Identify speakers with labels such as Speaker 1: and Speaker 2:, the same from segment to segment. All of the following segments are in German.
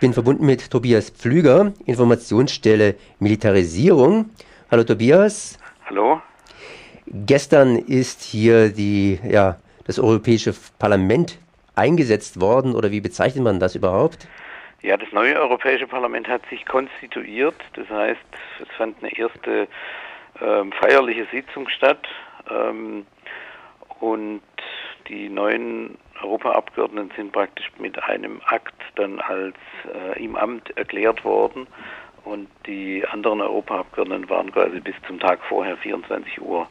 Speaker 1: bin verbunden mit Tobias Pflüger, Informationsstelle Militarisierung. Hallo Tobias.
Speaker 2: Hallo.
Speaker 1: Gestern ist hier die, ja, das Europäische Parlament eingesetzt worden oder wie bezeichnet man das überhaupt?
Speaker 2: Ja, das neue Europäische Parlament hat sich konstituiert. Das heißt, es fand eine erste ähm, feierliche Sitzung statt ähm, und die neuen Europaabgeordneten sind praktisch mit einem Akt dann als äh, im Amt erklärt worden und die anderen Europaabgeordneten waren quasi bis zum Tag vorher 24 Uhr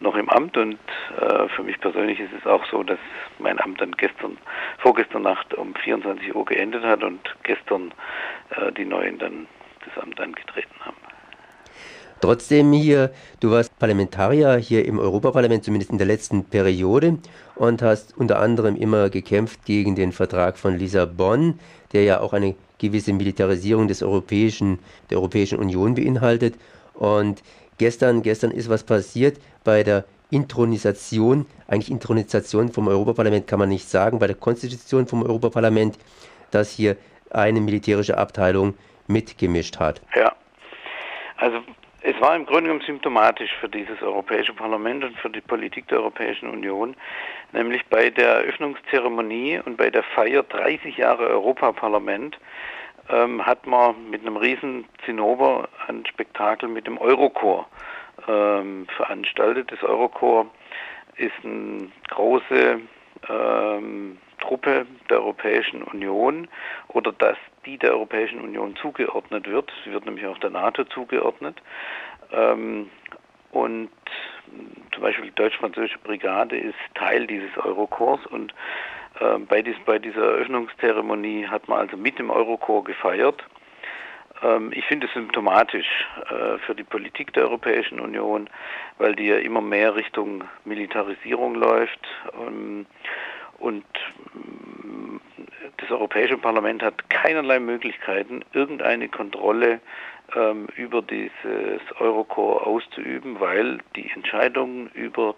Speaker 2: noch im Amt und äh, für mich persönlich ist es auch so, dass mein Amt dann gestern, vorgestern Nacht um 24 Uhr geendet hat und gestern äh, die Neuen dann das Amt angetreten haben.
Speaker 1: Trotzdem hier, du warst Parlamentarier hier im Europaparlament, zumindest in der letzten Periode, und hast unter anderem immer gekämpft gegen den Vertrag von Lissabon, der ja auch eine gewisse Militarisierung des Europäischen, der Europäischen Union beinhaltet. Und gestern, gestern ist was passiert bei der Intronisation, eigentlich Intronisation vom Europaparlament kann man nicht sagen, bei der Konstitution vom Europaparlament, dass hier eine militärische Abteilung mitgemischt hat.
Speaker 2: Ja. Also es war im Grunde genommen symptomatisch für dieses Europäische Parlament und für die Politik der Europäischen Union, nämlich bei der Eröffnungszeremonie und bei der Feier 30 Jahre Europaparlament ähm, hat man mit einem riesen Zinnober ein Spektakel mit dem Eurochor ähm, veranstaltet. Das Eurochor ist eine große ähm, Truppe der Europäischen Union oder dass die der Europäischen Union zugeordnet wird. Sie wird nämlich auch der NATO zugeordnet. Ähm, und zum Beispiel die deutsch-französische Brigade ist Teil dieses Eurokorps und äh, bei, dies, bei, dieser Eröffnungszeremonie hat man also mit dem Eurokorps gefeiert. Ähm, ich finde es symptomatisch äh, für die Politik der Europäischen Union, weil die ja immer mehr Richtung Militarisierung läuft. Ähm, und mm, das Europäische Parlament hat keinerlei Möglichkeiten, irgendeine Kontrolle ähm, über dieses Eurokorps auszuüben, weil die Entscheidungen über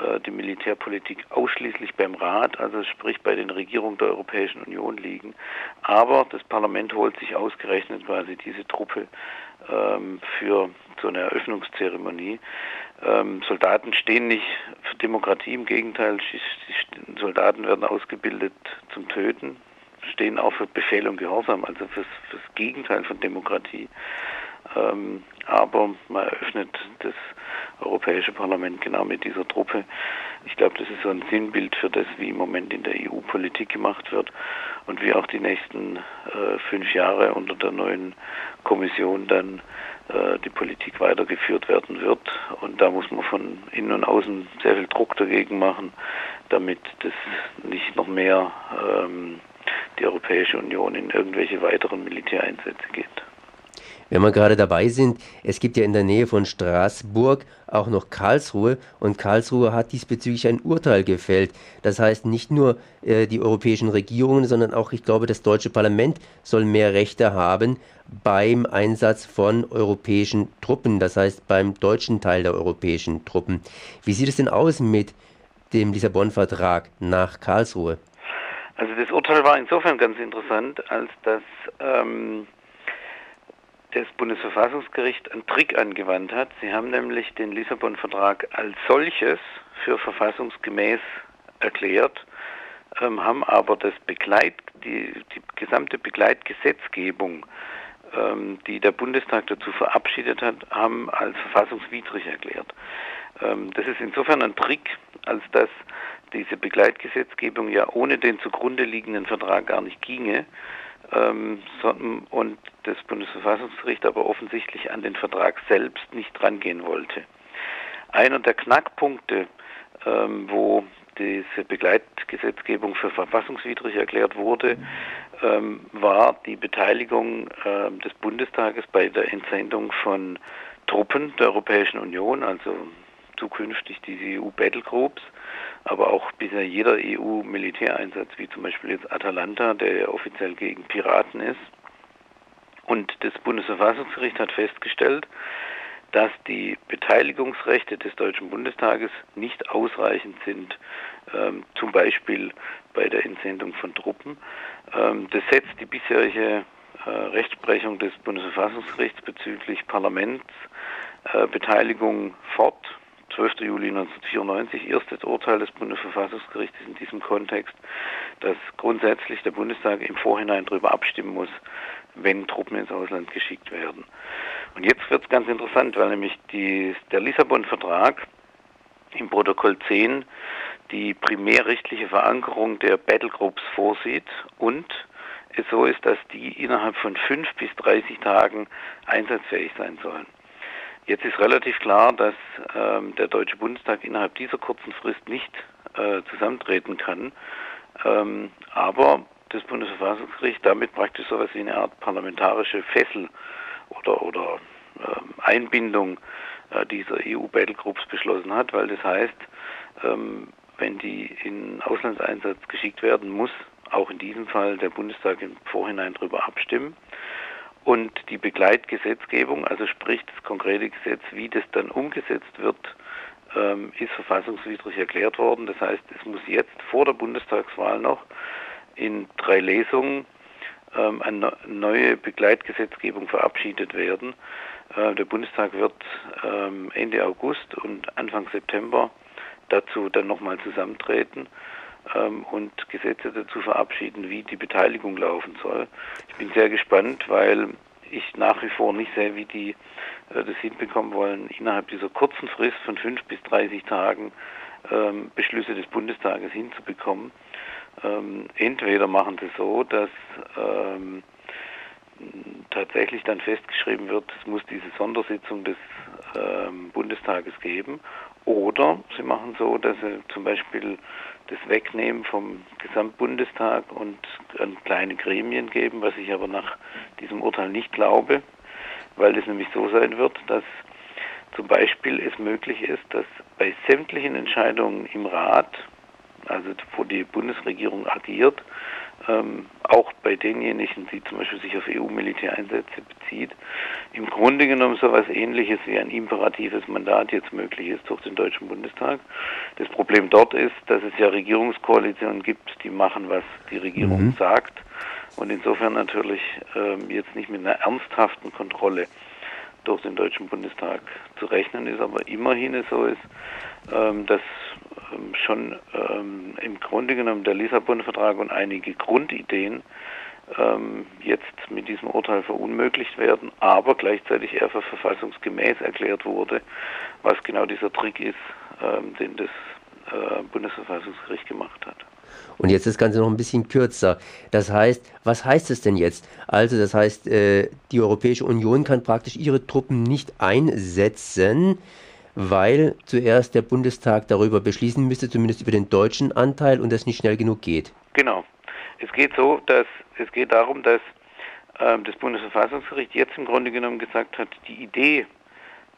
Speaker 2: äh, die Militärpolitik ausschließlich beim Rat, also sprich bei den Regierungen der Europäischen Union liegen. Aber das Parlament holt sich ausgerechnet quasi diese Truppe ähm, für so eine Eröffnungszeremonie. Ähm, Soldaten stehen nicht für Demokratie, im Gegenteil, die Soldaten werden ausgebildet zum Töten, stehen auch für Befehl und Gehorsam, also fürs, fürs Gegenteil von Demokratie. Ähm, aber man eröffnet das Europäische Parlament genau mit dieser Truppe. Ich glaube, das ist so ein Sinnbild für das, wie im Moment in der EU Politik gemacht wird und wie auch die nächsten äh, fünf Jahre unter der neuen Kommission dann äh, die Politik weitergeführt werden wird. Und da muss man von innen und außen sehr viel Druck dagegen machen, damit das nicht noch mehr ähm, die Europäische Union in irgendwelche weiteren Militäreinsätze geht.
Speaker 1: Wenn wir gerade dabei sind, es gibt ja in der Nähe von Straßburg auch noch Karlsruhe und Karlsruhe hat diesbezüglich ein Urteil gefällt. Das heißt, nicht nur äh, die europäischen Regierungen, sondern auch, ich glaube, das deutsche Parlament soll mehr Rechte haben beim Einsatz von europäischen Truppen, das heißt beim deutschen Teil der europäischen Truppen. Wie sieht es denn aus mit dem Lissabon-Vertrag nach Karlsruhe?
Speaker 2: Also das Urteil war insofern ganz interessant, als dass ähm, das Bundesverfassungsgericht einen Trick angewandt hat. Sie haben nämlich den Lissabon-Vertrag als solches für verfassungsgemäß erklärt, ähm, haben aber das Begleit, die, die gesamte Begleitgesetzgebung, ähm, die der Bundestag dazu verabschiedet hat, haben als verfassungswidrig erklärt. Ähm, das ist insofern ein Trick, als dass diese Begleitgesetzgebung ja ohne den zugrunde liegenden Vertrag gar nicht ginge ähm, und das Bundesverfassungsgericht aber offensichtlich an den Vertrag selbst nicht rangehen wollte. Einer der Knackpunkte, ähm, wo diese Begleitgesetzgebung für verfassungswidrig erklärt wurde, ähm, war die Beteiligung äh, des Bundestages bei der Entsendung von Truppen der Europäischen Union, also zukünftig diese EU Battlegroups, aber auch bisher jeder EU-Militäreinsatz, wie zum Beispiel jetzt Atalanta, der ja offiziell gegen Piraten ist. Und das Bundesverfassungsgericht hat festgestellt, dass die Beteiligungsrechte des Deutschen Bundestages nicht ausreichend sind, ähm, zum Beispiel bei der Entsendung von Truppen, Ähm, das setzt die bisherige äh, Rechtsprechung des Bundesverfassungsgerichts bezüglich Parlamentsbeteiligung äh, fort. 12. Juli 1994, erstes Urteil des Bundesverfassungsgerichts in diesem Kontext, dass grundsätzlich der Bundestag im Vorhinein darüber abstimmen muss, wenn Truppen ins Ausland geschickt werden. Und jetzt wird es ganz interessant, weil nämlich die, der Lissabon-Vertrag im Protokoll 10 die primärrechtliche Verankerung der Battlegroups vorsieht und es so ist, dass die innerhalb von fünf bis 30 Tagen einsatzfähig sein sollen. Jetzt ist relativ klar, dass ähm, der Deutsche Bundestag innerhalb dieser kurzen Frist nicht äh, zusammentreten kann. Ähm, aber das Bundesverfassungsgericht damit praktisch so etwas wie eine Art parlamentarische Fessel oder, oder äh, Einbindung äh, dieser EU-Battlegroups beschlossen hat, weil das heißt, ähm, wenn die in Auslandseinsatz geschickt werden, muss auch in diesem Fall der Bundestag im Vorhinein darüber abstimmen. Und die Begleitgesetzgebung, also sprich das konkrete Gesetz, wie das dann umgesetzt wird, ähm, ist verfassungswidrig erklärt worden. Das heißt, es muss jetzt vor der Bundestagswahl noch in drei Lesungen ähm, eine neue Begleitgesetzgebung verabschiedet werden. Äh, der Bundestag wird ähm, Ende August und Anfang September dazu dann nochmal zusammentreten ähm, und Gesetze dazu verabschieden, wie die Beteiligung laufen soll. Ich bin sehr gespannt, weil ich nach wie vor nicht sehe, wie die äh, das hinbekommen wollen, innerhalb dieser kurzen Frist von fünf bis 30 Tagen ähm, Beschlüsse des Bundestages hinzubekommen. Ähm, entweder machen sie so, dass ähm, tatsächlich dann festgeschrieben wird, es muss diese Sondersitzung des ähm, Bundestages geben, oder sie machen so, dass sie zum Beispiel das Wegnehmen vom Gesamtbundestag und an kleine Gremien geben, was ich aber nach diesem Urteil nicht glaube, weil es nämlich so sein wird, dass zum Beispiel es möglich ist, dass bei sämtlichen Entscheidungen im Rat, also wo die Bundesregierung agiert, ähm, auch bei denjenigen, die zum Beispiel sich auf EU-Militäreinsätze bezieht, im Grunde genommen so etwas ähnliches wie ein imperatives Mandat jetzt möglich ist durch den Deutschen Bundestag. Das Problem dort ist, dass es ja Regierungskoalitionen gibt, die machen, was die Regierung mhm. sagt und insofern natürlich ähm, jetzt nicht mit einer ernsthaften Kontrolle durch den Deutschen Bundestag zu rechnen ist, aber immerhin so ist, ähm, dass schon ähm, im Grunde genommen der Lissabon-Vertrag und einige Grundideen ähm, jetzt mit diesem Urteil verunmöglicht werden, aber gleichzeitig eher für verfassungsgemäß erklärt wurde, was genau dieser Trick ist, ähm, den das äh, Bundesverfassungsgericht gemacht hat.
Speaker 1: Und jetzt das Ganze noch ein bisschen kürzer. Das heißt, was heißt es denn jetzt? Also, das heißt, äh, die Europäische Union kann praktisch ihre Truppen nicht einsetzen, weil zuerst der Bundestag darüber beschließen müsste, zumindest über den deutschen Anteil, und das nicht schnell genug geht.
Speaker 2: Genau. Es geht so, dass es geht darum, dass ähm, das Bundesverfassungsgericht jetzt im Grunde genommen gesagt hat, die Idee,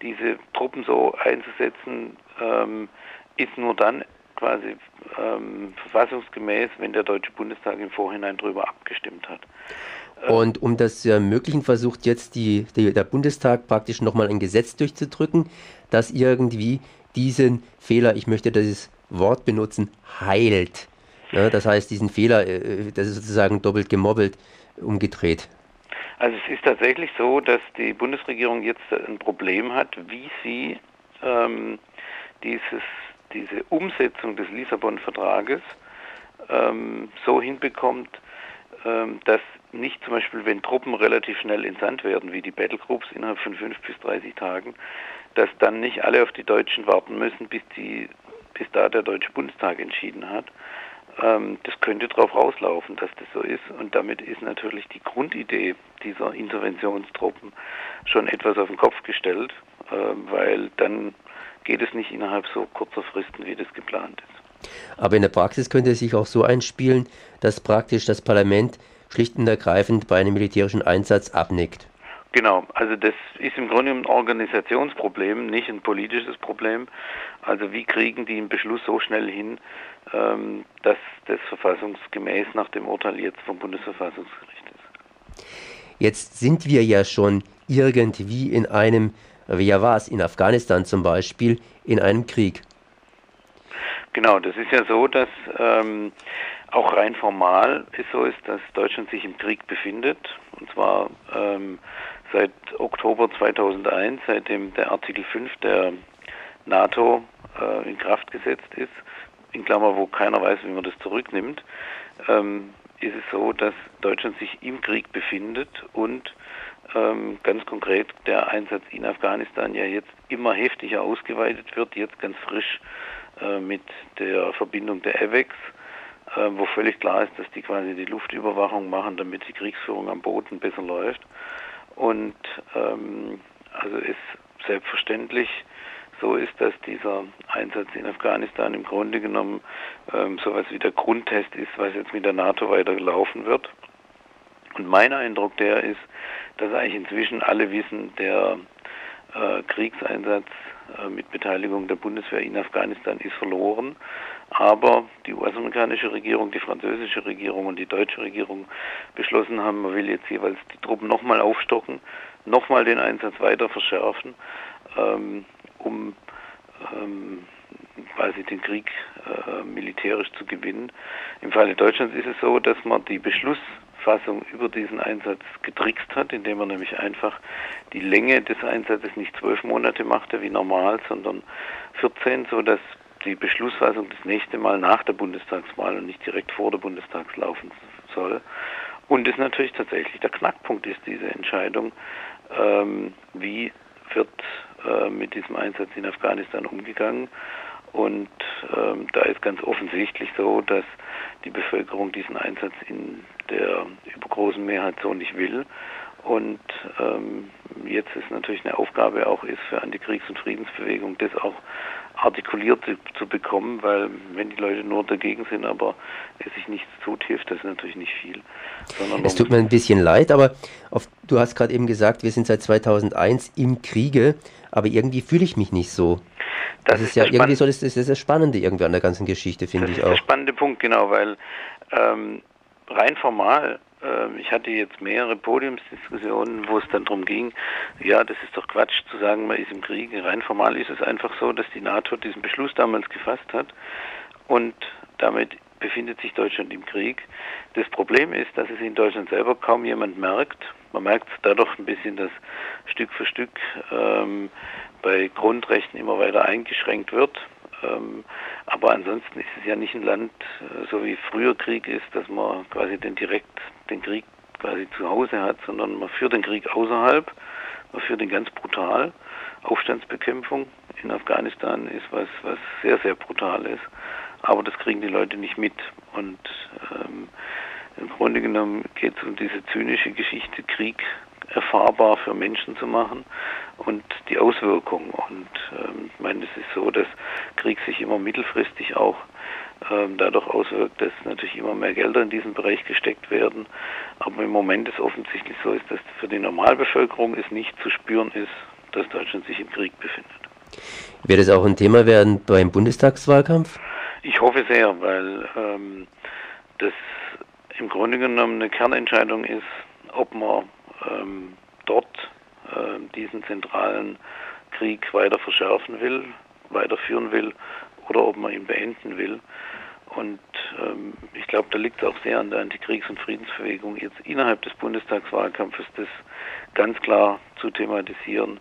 Speaker 2: diese Truppen so einzusetzen, ähm, ist nur dann quasi ähm, verfassungsgemäß, wenn der Deutsche Bundestag im Vorhinein darüber abgestimmt hat.
Speaker 1: Und um das zu ermöglichen, versucht jetzt die, die, der Bundestag praktisch nochmal ein Gesetz durchzudrücken, das irgendwie diesen Fehler, ich möchte dieses Wort benutzen, heilt. Ja, das heißt, diesen Fehler, äh, das ist sozusagen doppelt gemobbelt, umgedreht.
Speaker 2: Also es ist tatsächlich so, dass die Bundesregierung jetzt ein Problem hat, wie sie ähm, dieses, diese Umsetzung des Lissabon-Vertrages ähm, so hinbekommt, ähm, dass nicht zum Beispiel, wenn Truppen relativ schnell entsandt werden, wie die Battlegroups innerhalb von fünf bis 30 Tagen, dass dann nicht alle auf die Deutschen warten müssen, bis, die, bis da der Deutsche Bundestag entschieden hat. Ähm, das könnte darauf rauslaufen, dass das so ist. Und damit ist natürlich die Grundidee dieser Interventionstruppen schon etwas auf den Kopf gestellt, äh, weil dann geht es nicht innerhalb so kurzer Fristen, wie das geplant ist.
Speaker 1: Aber in der Praxis könnte es sich auch so einspielen, dass praktisch das Parlament schlicht und ergreifend bei einem militärischen Einsatz abnickt.
Speaker 2: Genau, also das ist im Grunde ein Organisationsproblem, nicht ein politisches Problem. Also wie kriegen die einen Beschluss so schnell hin, ähm, dass das verfassungsgemäß nach dem Urteil jetzt vom Bundesverfassungsgericht ist.
Speaker 1: Jetzt sind wir ja schon irgendwie in einem, wie ja war es, in Afghanistan zum Beispiel, in einem Krieg.
Speaker 2: Genau, das ist ja so, dass ähm, auch rein formal es so ist, dass Deutschland sich im Krieg befindet. Und zwar ähm, seit Oktober 2001, seitdem der Artikel 5 der NATO äh, in Kraft gesetzt ist, in Klammer, wo keiner weiß, wie man das zurücknimmt, ähm, ist es so, dass Deutschland sich im Krieg befindet und ähm, ganz konkret der Einsatz in Afghanistan ja jetzt immer heftiger ausgeweitet wird, jetzt ganz frisch äh, mit der Verbindung der AVEX, wo völlig klar ist, dass die quasi die Luftüberwachung machen, damit die Kriegsführung am Boden besser läuft. Und ähm, also ist selbstverständlich so ist, dass dieser Einsatz in Afghanistan im Grunde genommen ähm, sowas wie der Grundtest ist, was jetzt mit der NATO weitergelaufen wird. Und mein Eindruck der ist, dass eigentlich inzwischen alle wissen, der äh, Kriegseinsatz äh, mit Beteiligung der Bundeswehr in Afghanistan ist verloren. Aber die US-amerikanische Regierung, die französische Regierung und die deutsche Regierung beschlossen haben, man will jetzt jeweils die Truppen nochmal aufstocken, nochmal den Einsatz weiter verschärfen, ähm, um ähm, quasi den Krieg äh, militärisch zu gewinnen. Im Falle Deutschlands ist es so, dass man die Beschluss Fassung über diesen Einsatz getrickst hat, indem er nämlich einfach die Länge des Einsatzes nicht zwölf Monate machte wie normal, sondern 14, so dass die Beschlussfassung das nächste Mal nach der Bundestagswahl und nicht direkt vor der Bundestags laufen soll. Und es natürlich tatsächlich der Knackpunkt ist, diese Entscheidung, ähm, wie wird äh, mit diesem Einsatz in Afghanistan umgegangen. Und ähm, da ist ganz offensichtlich so, dass die Bevölkerung diesen Einsatz in der übergroßen Mehrheit so nicht will. Und ähm, jetzt ist natürlich eine Aufgabe auch ist für Antikriegs- und Friedensbewegung, das auch artikuliert zu, zu, bekommen, weil wenn die Leute nur dagegen sind, aber es sich nichts tut, hilft das natürlich nicht viel.
Speaker 1: es tut mir ein bisschen leid, aber auf, du hast gerade eben gesagt, wir sind seit 2001 im Kriege, aber irgendwie fühle ich mich nicht so. Das, das ist, ist ja irgendwie so das, das ist das Spannende irgendwie an der ganzen Geschichte, finde ich auch. Das ist
Speaker 2: der spannende Punkt, genau, weil ähm, rein formal, ich hatte jetzt mehrere Podiumsdiskussionen, wo es dann darum ging, ja, das ist doch Quatsch zu sagen, man ist im Krieg. Rein formal ist es einfach so, dass die NATO diesen Beschluss damals gefasst hat und damit befindet sich Deutschland im Krieg. Das Problem ist, dass es in Deutschland selber kaum jemand merkt. Man merkt dadurch ein bisschen, dass Stück für Stück ähm, bei Grundrechten immer weiter eingeschränkt wird. Ähm, aber ansonsten ist es ja nicht ein Land, äh, so wie früher Krieg ist, dass man quasi den direkt den Krieg quasi zu Hause hat, sondern man führt den Krieg außerhalb, man führt ihn ganz brutal. Aufstandsbekämpfung in Afghanistan ist was, was sehr, sehr brutal ist. Aber das kriegen die Leute nicht mit. Und ähm, im Grunde genommen geht es um diese zynische Geschichte, Krieg erfahrbar für Menschen zu machen und die Auswirkungen. Und ähm, ich meine, es ist so, dass Krieg sich immer mittelfristig auch ähm, dadurch auswirkt, dass natürlich immer mehr Gelder in diesen Bereich gesteckt werden. Aber im Moment ist offensichtlich so, ist, dass für die Normalbevölkerung es nicht zu spüren ist, dass Deutschland sich im Krieg befindet.
Speaker 1: Wird es auch ein Thema werden beim Bundestagswahlkampf?
Speaker 2: Ich hoffe sehr, weil ähm, das im Grunde genommen eine Kernentscheidung ist, ob man ähm, dort äh, diesen zentralen Krieg weiter verschärfen will, weiterführen will oder ob man ihn beenden will. Und ähm, ich glaube, da liegt es auch sehr an der Antikriegs- und Friedensbewegung, jetzt innerhalb des Bundestagswahlkampfes das ganz klar zu thematisieren,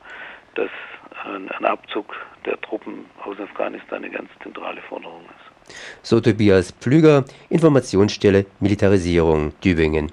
Speaker 2: dass ein, ein Abzug der Truppen aus Afghanistan eine ganz zentrale Forderung ist.
Speaker 1: So Tobias Pflüger, Informationsstelle Militarisierung Tübingen.